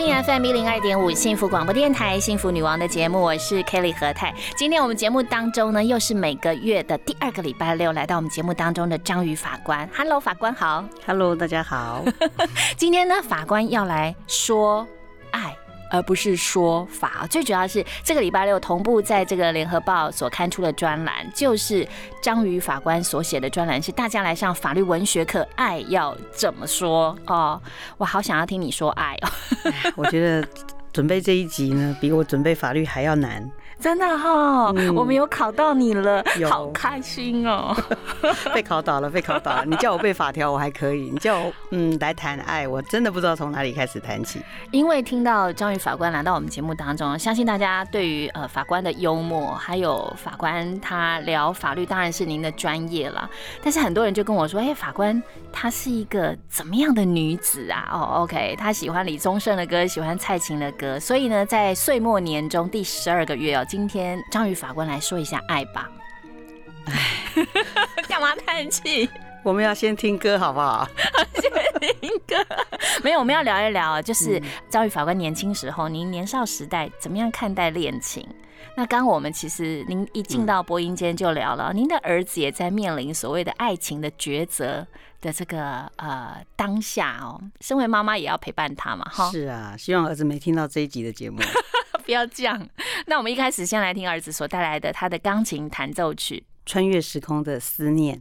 听 FM 一零二点五幸福广播电台《幸福女王》的节目，我是 Kelly 何泰。今天我们节目当中呢，又是每个月的第二个礼拜六，来到我们节目当中的章鱼法官。Hello，法官好。Hello，大家好。今天呢，法官要来说爱。而不是说法，最主要是这个礼拜六同步在这个联合报所刊出的专栏，就是章鱼法官所写的专栏，是大家来上法律文学课，爱要怎么说哦？我好想要听你说爱哦。我觉得准备这一集呢，比我准备法律还要难。真的哈，我们有考到你了，好开心哦！被考倒了，被考倒了。你叫我背法条，我还可以；你叫我嗯来谈爱，我真的不知道从哪里开始谈起。因为听到张宇法官来到我们节目当中，相信大家对于呃法官的幽默，还有法官他聊法律，当然是您的专业了。但是很多人就跟我说，哎，法官她是一个怎么样的女子啊？哦，OK，她喜欢李宗盛的歌，喜欢蔡琴的歌，所以呢，在岁末年终第十二个月哦。今天章鱼法官来说一下爱吧。哎，干嘛叹气？我们要先听歌好不好？先听歌。没有，我们要聊一聊，就是章鱼法官年轻时候，您年少时代怎么样看待恋情？那刚我们其实您一进到播音间就聊了，您的儿子也在面临所谓的爱情的抉择的这个呃当下哦。身为妈妈也要陪伴他嘛，哈。是啊，希望儿子没听到这一集的节目。不要这样。那我们一开始先来听儿子所带来的他的钢琴弹奏曲《穿越时空的思念》。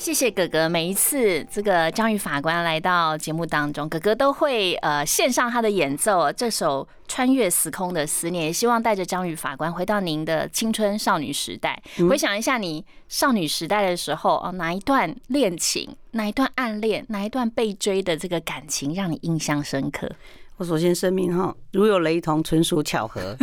谢谢哥哥！每一次这个章鱼法官来到节目当中，哥哥都会呃献上他的演奏，这首穿越时空的思念，也希望带着章鱼法官回到您的青春少女时代，回想一下你少女时代的时候哦，哪一段恋情，哪一段暗恋，哪一段被追的这个感情让你印象深刻？我首先声明哈，如有雷同，纯属巧合。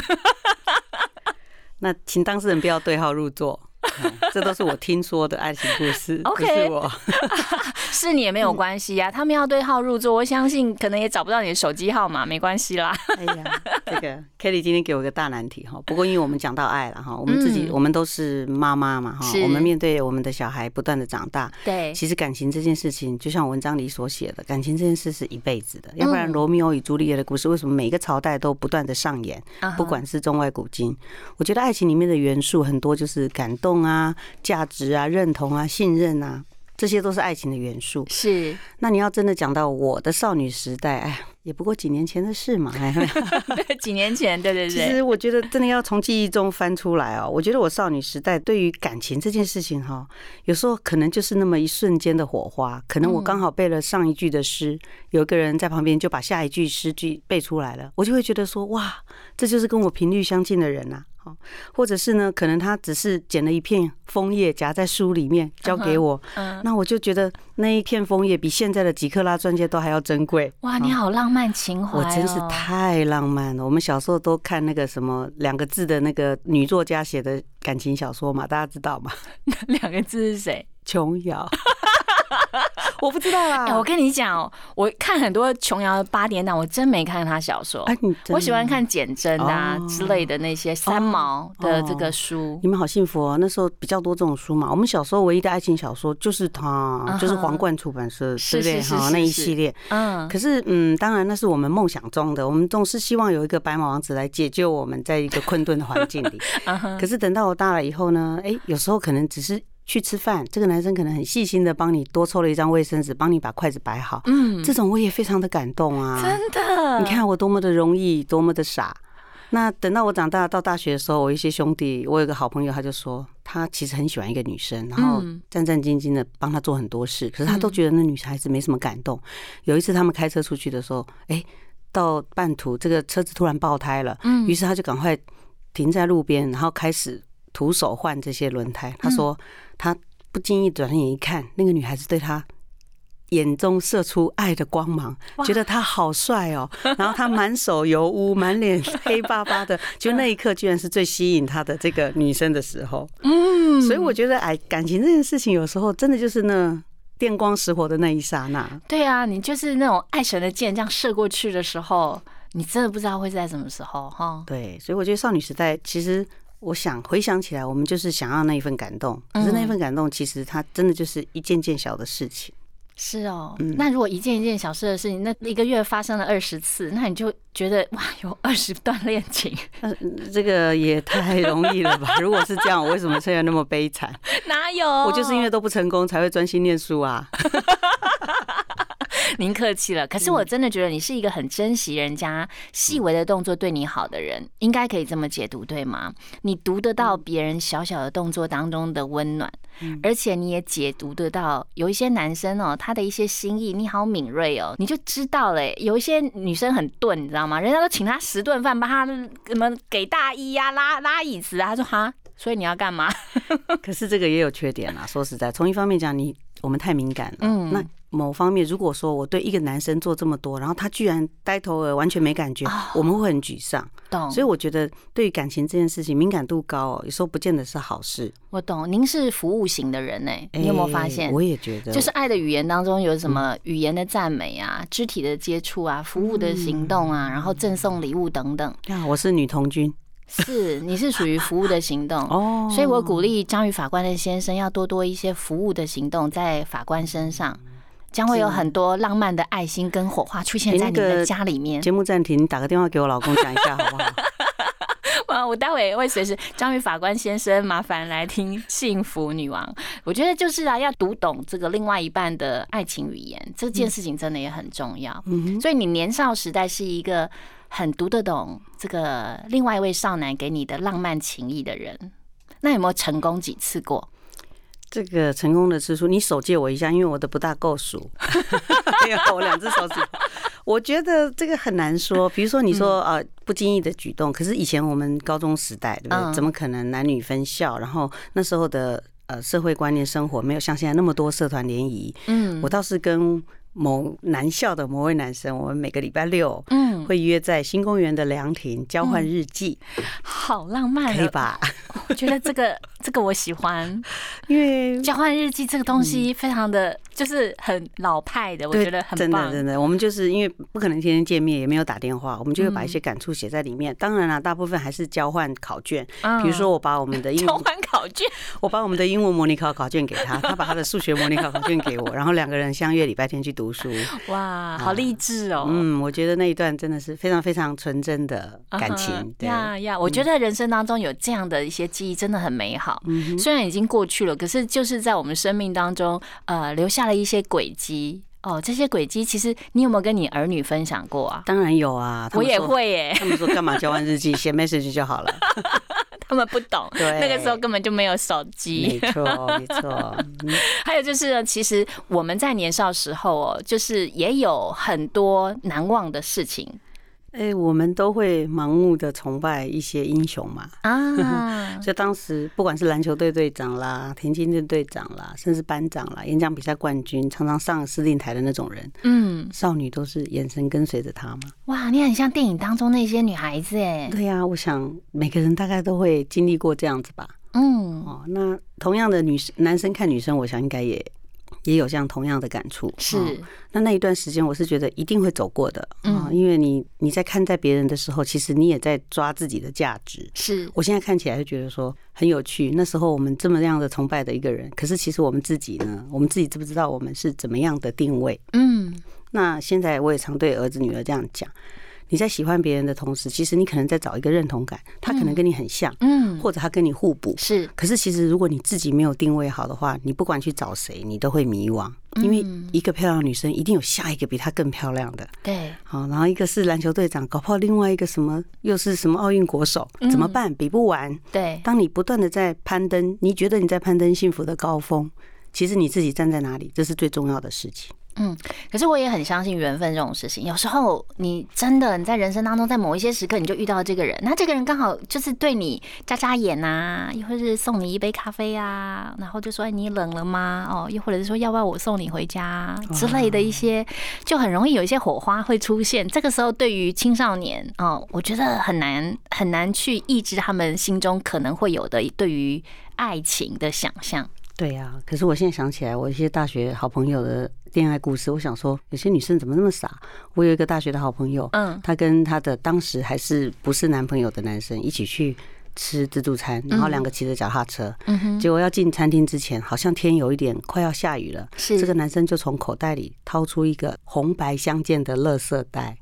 那请当事人不要对号入座。嗯这都是我听说的爱情故事，不 OK 是我。是你也没有关系啊。他们要对号入座，我相信可能也找不到你的手机号码，没关系啦。哎呀，这个 Kelly 今天给我一个大难题哈。不过因为我们讲到爱了哈，我们自己嗯我们都是妈妈嘛哈，我们面对我们的小孩不断的长大，对，其实感情这件事情，就像文章里所写的，感情这件事是一辈子的，要不然嗯罗密欧与朱丽叶的故事为什么每个朝代都不断的上演？不管是中外古今，我觉得爱情里面的元素很多就是感动啊、价值啊、认同啊、信任啊，这些都是爱情的元素。是那你要真的讲到我的少女时代，哎，也不过几年前的事嘛。哎，对几年前，对对对其，实我觉得真的要从记忆中翻出来哦。我觉得我少女时代对于感情这件事情哈，有时候可能就是那么一瞬间的火花，可能我刚好背了上一句的诗，有一个人在旁边就把下一句诗句背出来了，我就会觉得说哇，这就是跟我频率相近的人呐、好，或者是呢，可能他只是捡了一片枫叶夹在书里面交给我，嗯，那我就觉得那一片枫叶比现在的几克拉钻戒都还要珍贵。哇，你好浪漫情怀、哦，我真是太浪漫了。我们小时候都看那个什么两个字的那个女作家写的感情小说嘛，大家知道吗？两个字是谁？琼瑶，我不知道啦。哎、我跟你讲哦，我看很多琼瑶的八点档，我真没看她小说。哎，你我喜欢看简真啊哦之类的那些三毛的这个书。你们好幸福哦！那时候比较多这种书嘛。我们小时候唯一的爱情小说就是它，嗯哼就是皇冠出版社，是对不对？是是是哈，那一系列。嗯，可是，嗯，当然那是我们梦想中的，我们总是希望有一个白马王子来解救我们在一个困顿的环境里。可是等到我大了以后呢，哎，有时候可能只是去吃饭，这个男生可能很细心的帮你多抽了一张卫生纸，帮你把筷子摆好，嗯，这种我也非常的感动啊。真的，你看我多么的容易，多么的傻。那等到我长大到大学的时候，我一些兄弟，我有个好朋友，他就说他其实很喜欢一个女生，然后嗯战战兢兢的帮她做很多事，可是他都觉得那女孩子没什么感动。有一次他们开车出去的时候，哎，到半途这个车子突然爆胎了，嗯于是他就赶快停在路边，然后开始徒手换这些轮胎。他说他不经意转眼一看，那个女孩子对他。眼中射出爱的光芒，觉得他好帅哦。然后他满手油污，满脸黑巴巴的，就那一刻居然是最吸引他的这个女生的时候。嗯，所以我觉得，哎，感情这件事情有时候真的就是那电光石火的那一刹那。对啊，你就是那种爱神的箭这样射过去的时候，你真的不知道会在什么时候哈。对，所以我觉得少女时代其实。我想回想起来，我们就是想要那一份感动，可是那份感动其实它真的就是一件件小的事情。是哦，嗯那如果一件一件小事的事情，那一个月发生了二十次，那你就觉得哇，有二十段恋情，那 这个也太容易了吧？如果是这样，我为什么现在那么悲惨？哪有？我就是因为都不成功，才会专心念书啊。您客气了，可是我真的觉得你是一个很珍惜人家细微的动作对你好的人，应该可以这么解读，对吗？你读得到别人小小的动作当中的温暖，而且你也解读得到有一些男生哦，他的一些心意，你好敏锐哦，你就知道嘞。有一些女生很钝，你知道吗？人家都请他十顿饭，帮他什么给大衣呀、拉拉椅子啊，他说哈。所以你要干嘛？可是这个也有缺点啦。说实在，从一方面讲，你我们太敏感了。嗯那某方面，如果说我对一个男生做这么多，然后他居然呆头鹅，完全没感觉，我们会很沮丧。懂，所以我觉得，对于感情这件事情，敏感度高哦，有时候不见得是好事。我懂。您是服务型的人呢，你有没有发哎现？我也觉得，就是爱的语言当中有什么语言的赞美啊、肢体的接触啊、服务的行动啊，然后赠送礼物等等。呀，我是女童军是，你是属于服务的行动。哦，所以我鼓励章鱼法官的先生要多多一些服务的行动在法官身上，将会有很多浪漫的爱心跟火花出现在你的家里面。节目暂停，打个电话给我老公讲一下好不好？哇，我待会会随时章鱼法官先生，麻烦来听幸福女王。我觉得就是啊，要读懂这个另外一半的爱情语言，这件事情真的也很重要。嗯所以你年少时代是一个很读得懂这个另外一位少男给你的浪漫情谊的人。那有没有成功几次过？这个成功的次数，你手借我一下，因为我的不大够数。没有，我两只手指。我觉得这个很难说。比如说，你说啊，不经意的举动，可是以前我们高中时代，对不嗯对？怎么可能男女分校？然后那时候的呃社会观念、生活没有像现在那么多社团联谊。嗯我倒是跟某男校的某位男生，我们每个礼拜六嗯，会约在新公园的凉亭交换日记，好浪漫哦，可以吧？我觉得这个 这个我喜欢。因为交换日记这个东西非常的就是很老派的，我觉得很真的棒。真的，我们就是因为不可能天天见面，也没有打电话，我们就会把一些嗯感触写在里面。当然啦，大部分还是交换考卷，嗯。比如说我把我们的英交文，换考卷，我把我们的英文模拟考考卷给他，他把他的数学模拟考考卷给我，然后两个人相约礼拜天去读书。哇，好励志哦。嗯，我觉得那一段真的是非常非常纯真的感嗯情哼。对，呀呀，我觉得人生当中有这样的一些记忆真的很美好。嗯虽然已经过去了，可是就是在我们生命当中，呃，留下了一些轨迹。哦，这些轨迹其实你有没有跟你儿女分享过啊？当然有啊，我也。会耶，他们说干嘛交换日记，写 message 就好了。他们不懂，对那个时候根本就没有手机没。错，没错。嗯还有就是呢，其实我们在年少时候哦，就是也有很多难忘的事情哎，我们都会盲目的崇拜一些英雄嘛。啊。所以当时不管是篮球队队长啦、田径队队长啦，甚至班长啦、演讲比赛冠军，常常上司令台的那种人，嗯，少女都是眼神跟随着他嘛。哇，你很像电影当中那些女孩子哎。对呀、我想每个人大概都会经历过这样子吧。嗯，哦，那同样的女生男生看女生，我想应该也也有这样同样的感触。是哦那那一段时间，我是觉得一定会走过的啊、嗯因为你你在看待别人的时候，其实你也在抓自己的价值。是，我现在看起来就觉得说很有趣。那时候我们这么样的崇拜的一个人，可是其实我们自己呢，我们自己知不知道我们是怎么样的定位？嗯，那现在我也常对儿子女儿这样讲：你在喜欢别人的同时，其实你可能在找一个认同感，他可能跟你很像，嗯，或者他跟你互补。是，可是其实如果你自己没有定位好的话，你不管去找谁，你都会迷惘，因为嗯一个漂亮的女生一定有下一个比她更漂亮的。对，好，然后一个是篮球队长，搞不好另外一个什么又是什么奥运国手，怎么办？比不完。对，当你不断的在攀登，你觉得你在攀登幸福的高峰，其实你自己站在哪里，这是最重要的事情。可是我也很相信缘分这种事情。有时候你真的你在人生当中，在某一些时刻，你就遇到这个人，那这个人刚好就是对你眨眨眼呐、又或是送你一杯咖啡啊，然后就说哎你冷了吗？哦，又或者是说要不要我送你回家之类的一些，就很容易有一些火花会出现。这个时候对于青少年哦，我觉得很难很难去抑制他们心中可能会有的对于爱情的想象。对呀、可是我现在想起来，我一些大学好朋友的恋爱故事，我想说，有些女生怎么那么傻？我有一个大学的好朋友，嗯她跟她的当时还是不是男朋友的男生一起去吃自助餐，然后两个骑着脚踏车，嗯哼，结果要进餐厅之前，好像天有一点快要下雨了，是这个男生就从口袋里掏出一个红白相间的垃圾袋，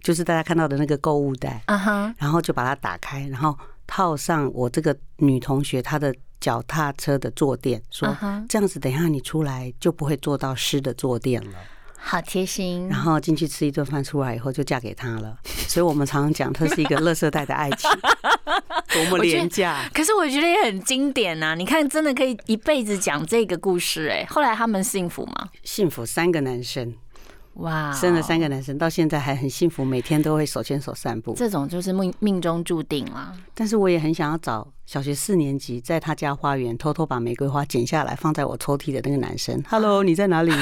就是大家看到的那个购物袋，啊哈，然后就把它打开，然后套上我这个女同学她的脚踏车的坐垫，说这样子等一下你出来就不会坐到湿的坐垫了。好贴心。然后进去吃一顿饭，出来以后就嫁给他了。所以我们常常讲，这是一个垃圾袋的爱情，多么廉价。可是我觉得也很经典呐、你看，真的可以一辈子讲这个故事哎、后来他们幸福吗？幸福三个男生，哇，生了三个男生，到现在还很幸福，每天都会手牵手散步。这种就是命命中注定啦。但是我也很想要找小学四年级在他家花园偷偷把玫瑰花剪下来放在我抽屉的那个男生。Hello，你在哪里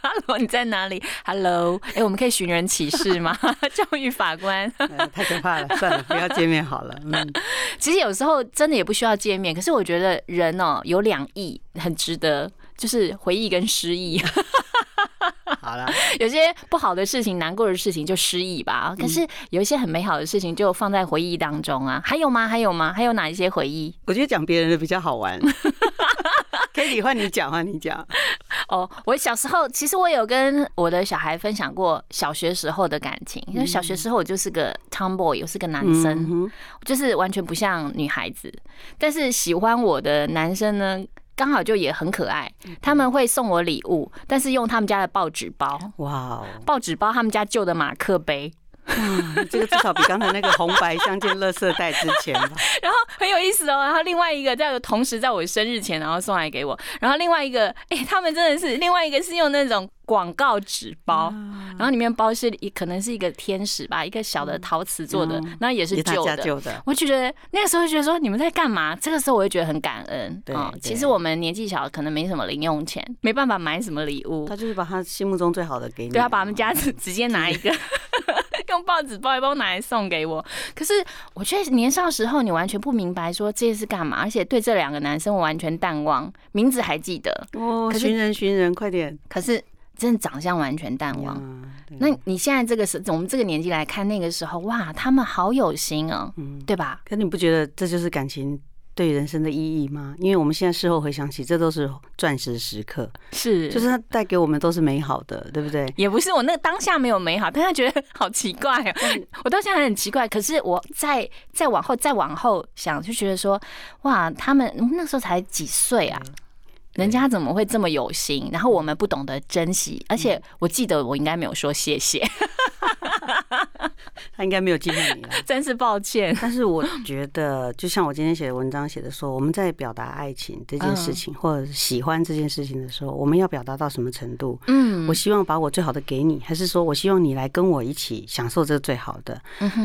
？Hello，你在哪里？Hello，哎、我们可以寻人启事吗？教育法官，呃太可怕了，算了，不要见面好了。嗯，其实有时候真的也不需要见面，可是我觉得人哦、有两亿，很值得，就是回忆跟失忆。好了，有些不好的事情、难过的事情就失忆吧，可是有一些很美好的事情就放在回忆当中啊。还有吗？还有吗？还有哪一些回忆？我觉得讲别人的比较好玩。可以换你讲，换你讲。哦，我小时候其实我有跟我的小孩分享过小学时候的感情，因为小学时候我就是个 tomboy，我是个男生，就是完全不像女孩子。但是喜欢我的男生呢，刚好就也很可爱，他们会送我礼物，但是用他们家的报纸包，哇哦，报纸包他们家旧的马克杯，哇这个至少比刚才那个红白相间垃圾袋值钱吧？然后很有意思哦。然后另外一个在同时在我生日前，然后送来给我。然后另外一个，哎、他们真的是另外一个是用那种广告纸包，然后里面包是一可能是一个天使吧，一个小的陶瓷做的嗯，那也是旧的。家旧的。我觉得那个时候就觉得说你们在干嘛？这个时候我会觉得很感恩对其实我们年纪小，可能没什么零用钱，没办法买什么礼物他，就是把他心目中最好的给你。对他把他们家直直接拿一个 用报纸包一包拿来送给我。可是我觉得年少时候你完全不明白说这些是干嘛，而且对这两个男生我完全淡忘，名字还记得，哦，寻人寻人，快点！可是真的长相完全淡忘。那你现在这个时，我们这个年纪来看，那个时候哇，他们好有心哦，嗯，对吧？可你不觉得这就是感情对人生的意义吗？因为我们现在事后回想起，这都是钻石时刻，是，就是它带给我们都是美好的，对不对？也不是我那个当下没有美好，但他觉得好奇怪哦，我到现在很奇怪。可是我再再往后再往后想，就觉得说，哇，他们那时候才几岁啊，人家怎么会这么有心？然后我们不懂得珍惜，而且我记得我应该没有说谢谢，他应该没有记住你了。真是抱歉。但是我觉得，就像我今天写的文章写的说，我们在表达爱情这件事情，或者喜欢这件事情的时候，我们要表达到什么程度？嗯我希望把我最好的给你，还是说我希望你来跟我一起享受这个最好的？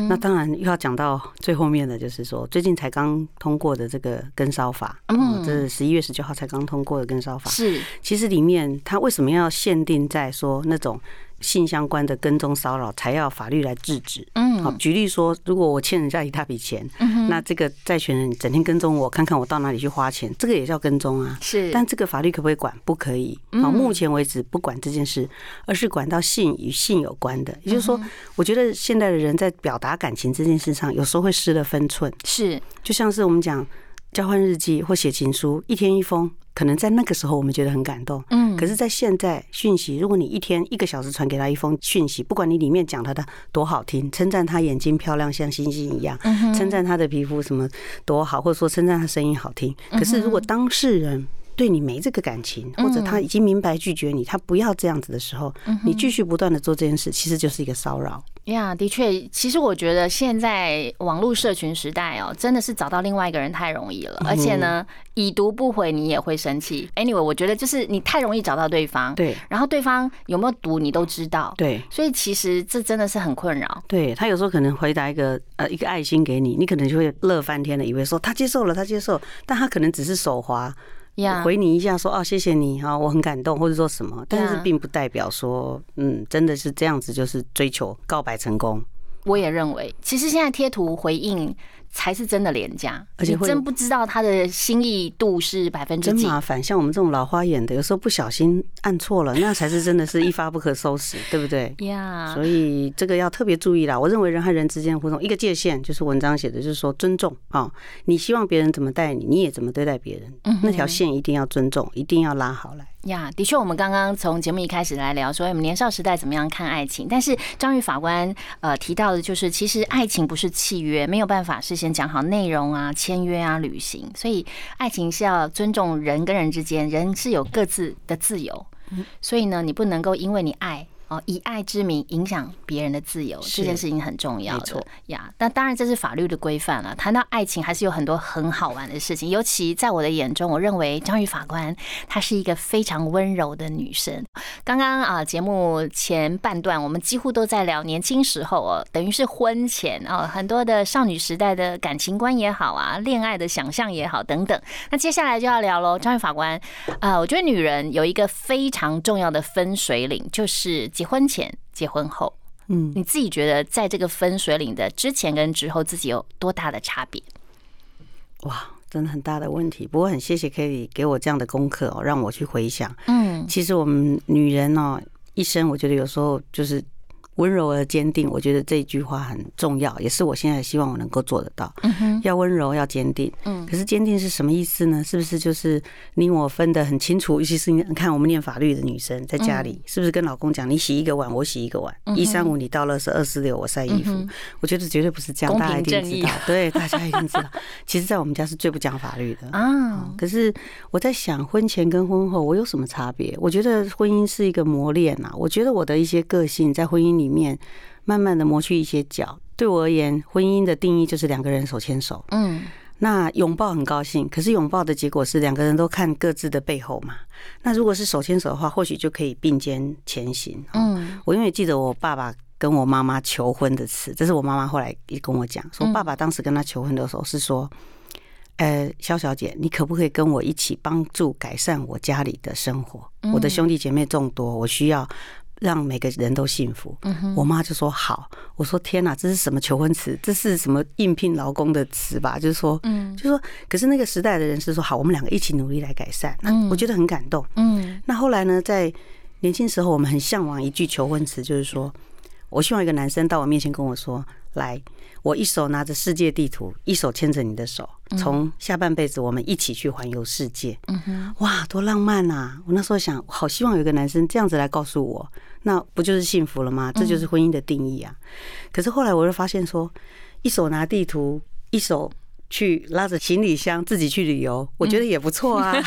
那当然又要讲到最后面的，就是说最近才刚通过的这个跟烧法，嗯嗯，这是十一月十九号才刚通过的跟烧法。是其实里面他为什么要限定在说那种性相关的跟踪骚扰才要法律来制止？嗯好，嗯举例说，如果我欠人家一大笔钱，嗯哼那这个债权人整天跟踪我，看看我到哪里去花钱，这个也叫跟踪啊。是，但这个法律可不可以管？不可以。好，嗯目前为止不管这件事，而是管到性与性有关的。也就是说，嗯我觉得现代的人在表达感情这件事上，有时候会失了分寸。是就像是我们讲交换日记或写情书，一天一封，可能在那个时候我们觉得很感动。嗯可是，在现在讯息，如果你一天一个小时传给他一封讯息，不管你里面讲他的多好听，称赞他眼睛漂亮像星星一样，嗯称赞他的皮肤什么多好，或者说称赞他声音好听。可是，如果当事人对你没这个感情，或者他已经明白拒绝你，他不要这样子的时候，你继续不断的做这件事，其实就是一个骚扰。呀的确，其实我觉得现在网络社群时代哦，真的是找到另外一个人太容易了，而且呢，已读不回你也会生气。Anyway，我觉得就是你太容易找到对方，对然后对方有没有读你都知道，对。所以其实这真的是很困扰。对他有时候可能回答一个呃一个爱心给你，你可能就会乐翻天了，以为说他接受了，他接受，但他可能只是手滑呀，回你一下说哦谢谢你哈，我很感动。或者说什么，但是并不代表说嗯真的是这样子就是追求告白成功。我也认为，其实现在贴图回应才是真的廉价，而且会真不知道他的心意度是百分之几。真麻烦，像我们这种老花眼的，有时候不小心按错了，那才是真的是一发不可收拾，对不对？呀，所以这个要特别注意啦。我认为人和人之间的互动，一个界限就是文章写的，就是说尊重啊、你希望别人怎么待你，你也怎么对待别人，嗯那条线一定要尊重，一定要拉好来。呀，的确，我们刚刚从节目一开始来聊说，我们年少时代怎么样看爱情。但是张玉法官呃提到的就是，其实爱情不是契约，没有办法事先讲好内容啊、签约啊、旅行，所以爱情是要尊重人跟人之间，人是有各自的自由。所以呢，你不能够因为你爱。哦，以爱之名影响别人的自由，这件事情很重要的没错呀。那当然，这是法律的规范了。谈到爱情，还是有很多很好玩的事情。尤其在我的眼中，我认为张宇法官她是一个非常温柔的女生。刚刚啊，节目前半段我们几乎都在聊年轻时候哦，等于是婚前哦，很多的少女时代的感情观也好啊，恋爱的想象也好等等。那接下来就要聊喽，张宇法官，啊，我觉得女人有一个非常重要的分水岭，就是结婚前、结婚后。嗯，你自己觉得在这个分水岭的之前跟之后，自己有多大的差别？哇，真的很大的问题。不过很谢谢 k e 给我这样的功课哦，让我去回想。嗯，其实我们女人哦，一生我觉得有时候就是温柔而坚定。我觉得这一句话很重要，也是我现在希望我能够做得到。嗯哼，要温柔，要坚定。嗯可是坚定是什么意思呢？是不是就是你我分得很清楚？尤其是你看我们念法律的女生在家里，是不是跟老公讲，你洗一个碗，我洗一个碗，一三五你倒垃圾，二四六我晒衣服。嗯我觉得绝对不是这样，大家一定知道。对，大家一定知道。其实，在我们家是最不讲法律的。啊，可是我在想，婚前跟婚后我有什么差别？我觉得婚姻是一个磨练啊。我觉得我的一些个性在婚姻里面慢慢的磨去一些角。对我而言，婚姻的定义就是两个人手牵手。嗯那拥抱很高兴，可是拥抱的结果是两个人都看各自的背后嘛。那如果是手牵手的话，或许就可以并肩前行。嗯，嗯我因为记得我爸爸跟我妈妈求婚的词，这是我妈妈后来也跟我讲，说嗯爸爸当时跟他求婚的时候是说。呃，肖小姐，你可不可以跟我一起帮助改善我家里的生活？我的兄弟姐妹众多，我需要让每个人都幸福。嗯，我妈就说好，我说天哪，这是什么求婚词？这是什么应聘劳工的词吧？就是说，嗯就说，可是那个时代的人是说好，我们两个一起努力来改善。那嗯我觉得很感动。嗯那后来呢，在年轻时候，我们很向往一句求婚词，就是说我希望一个男生到我面前跟我说：“来，我一手拿着世界地图，一手牵着你的手，从下半辈子我们一起去环游世界。”嗯哼，哇，多浪漫啊！我那时候想，好希望有一个男生这样子来告诉我，那不就是幸福了吗？这就是婚姻的定义啊！可是后来我就发现说，一手拿地图，一手去拉着行李箱自己去旅游，我觉得也不错啊。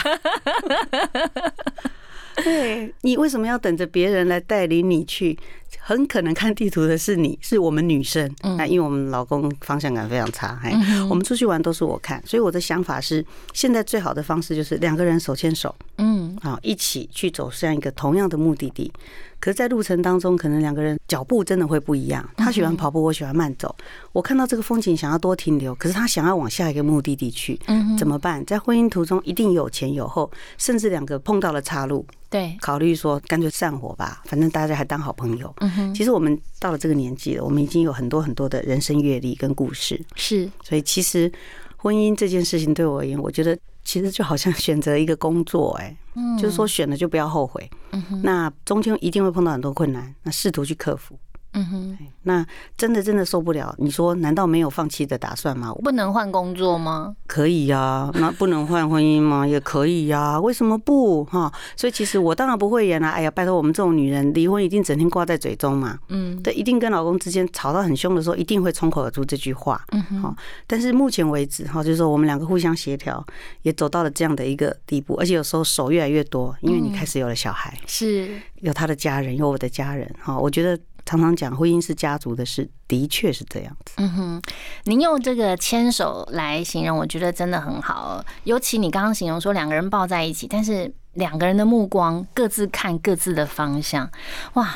对你为什么要等着别人来带领你去？很可能看地图的是你，是我们女生。那因为我们老公方向感非常差，哎，我们出去玩都是我看，所以我的想法是，现在最好的方式就是两个人手牵手，嗯好，一起去走向一个同样的目的地。可是，在路程当中，可能两个人脚步真的会不一样。他喜欢跑步，我喜欢慢走。我看到这个风景，想要多停留，可是他想要往下一个目的地去，嗯哼，怎么办？在婚姻途中，一定有前有后，甚至两个碰到了岔路，对，考虑说干脆散伙吧，反正大家还当好朋友。嗯哼，其实我们到了这个年纪了，我们已经有很多很多的人生阅历跟故事，是，所以其实婚姻这件事情对我而言，我觉得其实就好像选择一个工作、哎，嗯就是说选了就不要后悔。嗯，那中间一定会碰到很多困难，那试图去克服。嗯哼，那真的真的受不了，你说难道没有放弃的打算吗？不能换工作吗？可以呀、那不能换婚姻吗？也可以呀、为什么不哈？所以其实我当然不会演啦、哎呀，拜托我们这种女人，离婚一定整天挂在嘴中嘛。嗯对，一定跟老公之间吵到很凶的时候，一定会冲口而出这句话。嗯哼，好，但是目前为止哈，就是说我们两个互相协调，也走到了这样的一个地步，而且有时候手越来越多，因为你开始有了小孩，是，有他的家人，有我的家人哈。我觉得常常讲婚姻是家族的事，的确是这样子。嗯哼，您用这个牵手来形容，我觉得真的很好。尤其你刚刚形容说两个人抱在一起，但是两个人的目光各自看各自的方向，哇，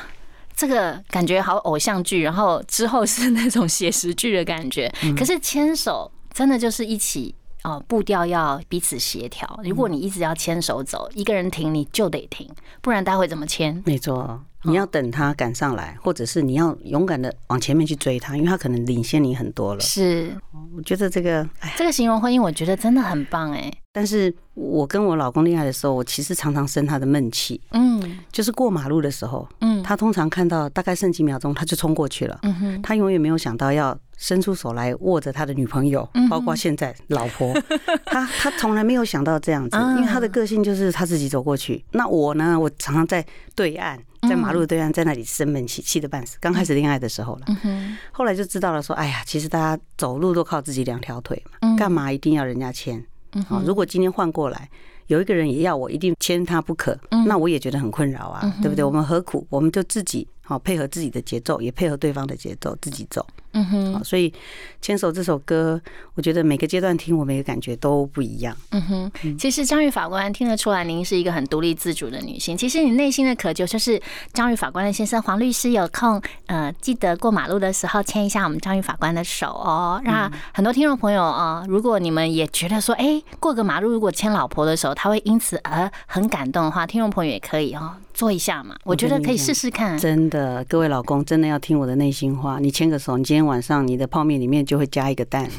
这个感觉好偶像剧，然后之后是那种写实剧的感觉。可是牵手真的就是一起。哦，步调要彼此协调。如果你一直要牵手走，一个人停你就得停，不然待会怎么牵？没错，你要等他赶上来，或者是你要勇敢的往前面去追他，因为他可能领先你很多了。是我觉得这个，哎，这个形容婚姻，我觉得真的很棒哎。但是我跟我老公恋爱的时候，我其实常常生他的闷气，嗯就是过马路的时候，嗯，他通常看到大概剩几秒钟，他就冲过去了。嗯哼，他永远没有想到要伸出手来握着他的女朋友嗯，包括现在 老婆，他他从来没有想到这样子，啊因为他的个性就是他自己走过去。那我呢，我常常在对岸，在马路的对岸，在那里生闷气，气得半死。刚开始恋爱的时候了，后来就知道了，说，哎呀，其实大家走路都靠自己两条腿嘛，嗯干嘛一定要人家牵？嗯啊，如果今天换过来，有一个人也要我一定牵他不可，嗯那我也觉得很困扰啊，对不对？我们何苦？我们就自己好配合自己的节奏，也配合对方的节奏，自己走。嗯哼，好，所以《牵手》这首歌，我觉得每个阶段听，我每个感觉都不一样。嗯哼。其实张玉法官听得出来，您是一个很独立自主的女性。其实你内心的渴求就是，张玉法官的先生黄律师有空，呃，记得过马路的时候牵一下我们张玉法官的手哦。那很多听众朋友啊，如果你们也觉得说，哎，过个马路如果牵老婆的手，他会因此而很感动的话，听众朋友也可以哦，做一下嘛。我觉得可以试试看。真的，各位老公真的要听我的内心话。你牵个手，你今天晚上你的泡面里面就会加一个蛋。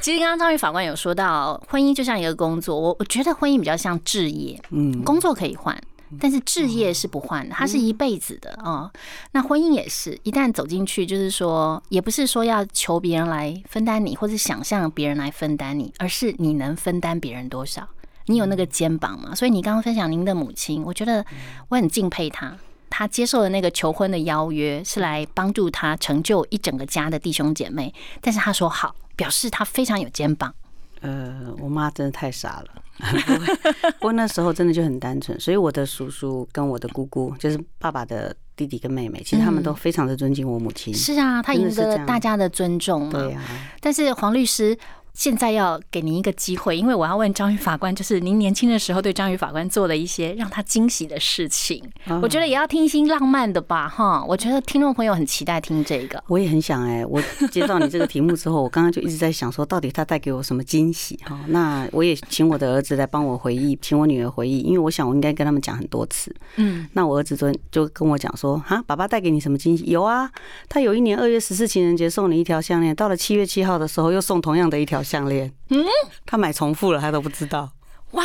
其实刚刚张玉法官有说到，婚姻就像一个工作，我我觉得婚姻比较像置业，嗯，工作可以换，但是置业是不换的，它是一辈子的哦。那婚姻也是，一旦走进去，就是说，也不是说要求别人来分担你，或者想象别人来分担你，而是你能分担别人多少，你有那个肩膀嘛。所以你刚刚分享您的母亲，我觉得我很敬佩她。她接受的那个求婚的邀约是来帮助他成就一整个家的弟兄姐妹，但是他说好，表示他非常有肩膀。呃，我妈真的太傻了。不过那时候真的就很单纯，所以我的叔叔跟我的姑姑，就是爸爸的弟弟跟妹妹，其实他们都非常的尊敬我母亲。是啊，他赢得了大家的尊重嘛。对呀、但是黄律师，现在要给您一个机会，因为我要问张宇法官，就是您年轻的时候对张宇法官做了一些让他惊喜的事情，我觉得也要听一些浪漫的吧，哈。我觉得听众朋友很期待听这个。我也很想哎，我接到你这个题目之后，我刚刚就一直在想说，到底他带给我什么惊喜哈？那我也请我的儿子来帮我回忆，请我女儿回忆，因为我想我应该跟他们讲很多次。嗯，那我儿子昨天就跟我讲说，哈，爸爸带给你什么惊喜？有啊，他有一年二月十四情人节送你一条项链，到了七月七号的时候又送同样的一条项链。嗯，他买重复了，他都不知道。哇，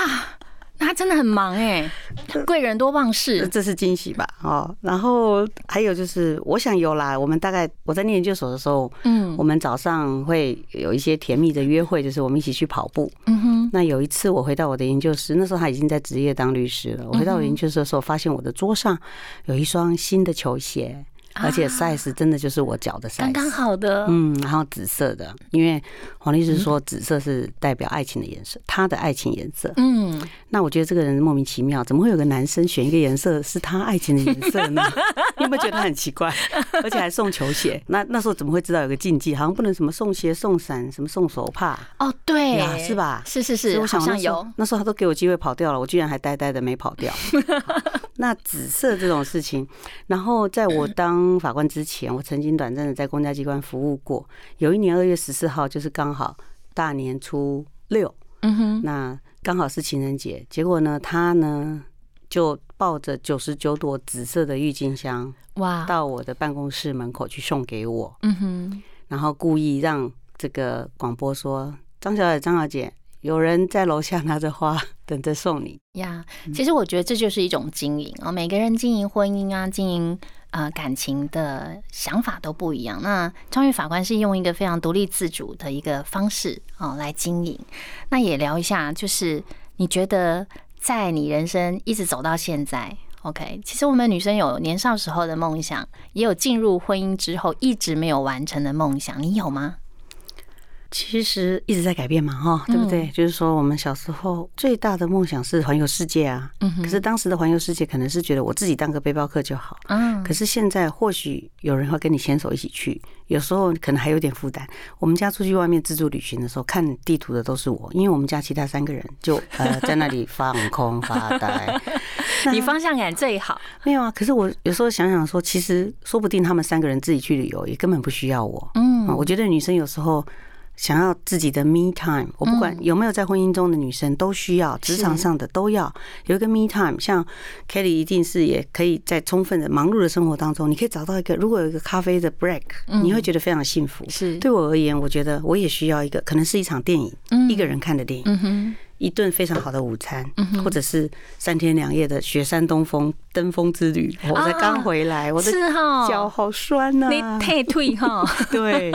那他真的很忙哎，贵人多忘事，这是惊喜吧？哦，然后还有就是，我想有啦。我们大概我在念研究所的时候，嗯，我们早上会有一些甜蜜的约会，就是我们一起去跑步。嗯哼。那有一次我回到我的研究室，那时候他已经在职业当律师了。我回到我研究室的时候，发现我的桌上有一双新的球鞋。而且 size 真的就是我脚的 size，刚刚好的。嗯，然后紫色的，因为黄律师说紫色是代表爱情的颜色，他的爱情颜色。嗯，那我觉得这个人莫名其妙，怎么会有个男生选一个颜色是他爱情的颜色呢？你有没有觉得他很奇怪？而且还送球鞋，那那时候怎么会知道有个禁忌，好像不能什么送鞋、送伞、什么送手帕？哦，对，是吧？是是是，好像有。那时候他都给我机会跑掉了，我居然还呆呆的没跑掉。那紫色这种事情，然后在我当法官之前，我曾经短暂的在公家机关服务过。有一年二月十四号，就是刚好大年初六，嗯哼，那刚好是情人节。结果呢，他呢就抱着九十九朵紫色的郁金香，哇，到我的办公室门口去送给我，嗯哼，然后故意让这个广播说：“张小姐，张小姐。”有人在楼下拿着花等着送你呀。其实我觉得这就是一种经营啊。每个人经营婚姻啊，经营呃感情的想法都不一样。那张玉法官是用一个非常独立自主的一个方式哦来经营。那也聊一下，就是你觉得在你人生一直走到现在，OK？其实我们女生有年少时候的梦想，也有进入婚姻之后一直没有完成的梦想，你有吗？其实一直在改变嘛，哈，对不对？就是说，我们小时候最大的梦想是环游世界啊。嗯可是当时的环游世界，可能是觉得我自己当个背包客就好。嗯。可是现在，或许有人会跟你牵手一起去，有时候可能还有点负担。我们家出去外面自助旅行的时候，看地图的都是我，因为我们家其他三个人就呃在那里放空发呆。你方向感最好。没有啊，可是我有时候想想说，其实说不定他们三个人自己去旅游，也根本不需要我。嗯。我觉得女生有时候。想要自己的 me time，我不管有没有在婚姻中的女生都需要，职场上的都要有一个 me time。像 Kelly 一定是也可以在充分的忙碌的生活当中，你可以找到一个，如果有一个咖啡的 break，你会觉得非常幸福。是对我而言，我觉得我也需要一个，可能是一场电影，一个人看的电影。一顿非常好的午餐，或者是三天两夜的雪山东风登峰之旅。我才刚回来，我的脚好酸呐！你退退哈？对。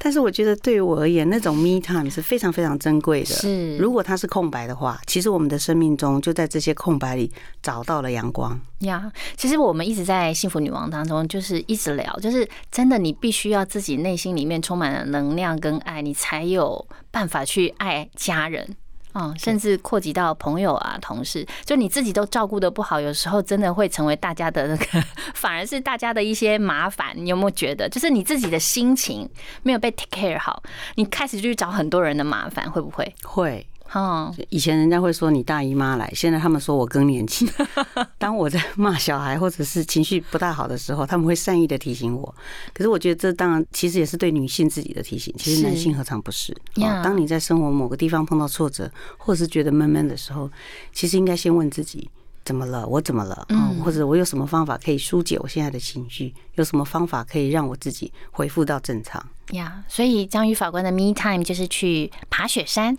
但是我觉得对于我而言，那种 me time 是非常非常珍贵的。是。如果它是空白的话，其实我们的生命中就在这些空白里找到了阳光。呀，其实我们一直在幸福女王当中，就是一直聊，就是真的，你必须要自己内心里面充满了能量跟爱，你才有办法去爱家人。嗯，甚至扩及到朋友啊、同事，就你自己都照顾的不好，有时候真的会成为大家的那个，反而是大家的一些麻烦。你有没有觉得，就是你自己的心情没有被 take care 好，你开始就去找很多人的麻烦，会不会？会。哦，以前人家会说你大姨妈来，现在他们说我更年期。当我在骂小孩或者是情绪不大好的时候，他们会善意的提醒我。可是我觉得这当然其实也是对女性自己的提醒，其实男性何尝不是？当你在生活某个地方碰到挫折，或者是觉得闷闷的时候，其实应该先问自己怎么了，我怎么了？嗯，或者我有什么方法可以疏解我现在的情绪？有什么方法可以让我自己恢复到正常？呀，所以江宇法官的 me time 就是去爬雪山。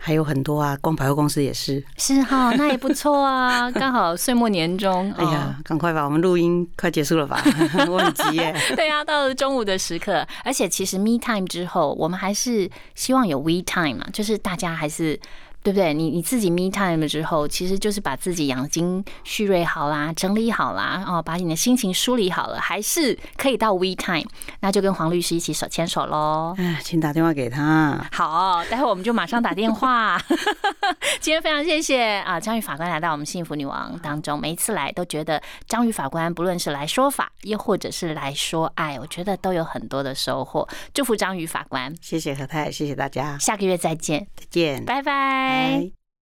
还有很多啊，光百货公司也是。是哈，那也不错啊，刚好岁末年终。哎呀，赶快吧，我们录音快结束了吧？我很急耶。对啊，到了中午的时刻，而且其实 me time 之后，我们还是希望有 we time 嘛，就是大家还是。对不对？你你自己 me time 了之后，其实就是把自己养精蓄锐好啦，整理好啦，哦，把你的心情梳理好了，还是可以到 we time，那就跟黄律师一起手牵手喽。哎，请打电话给他。好，待会我们就马上打电话。今天非常谢谢啊，张宇法官来到我们幸福女王当中，每一次来都觉得张宇法官不论是来说法，又或者是来说爱，我觉得都有很多的收获。祝福张宇法官，谢谢何太，谢谢大家，下个月再见，再见，拜拜。Bye.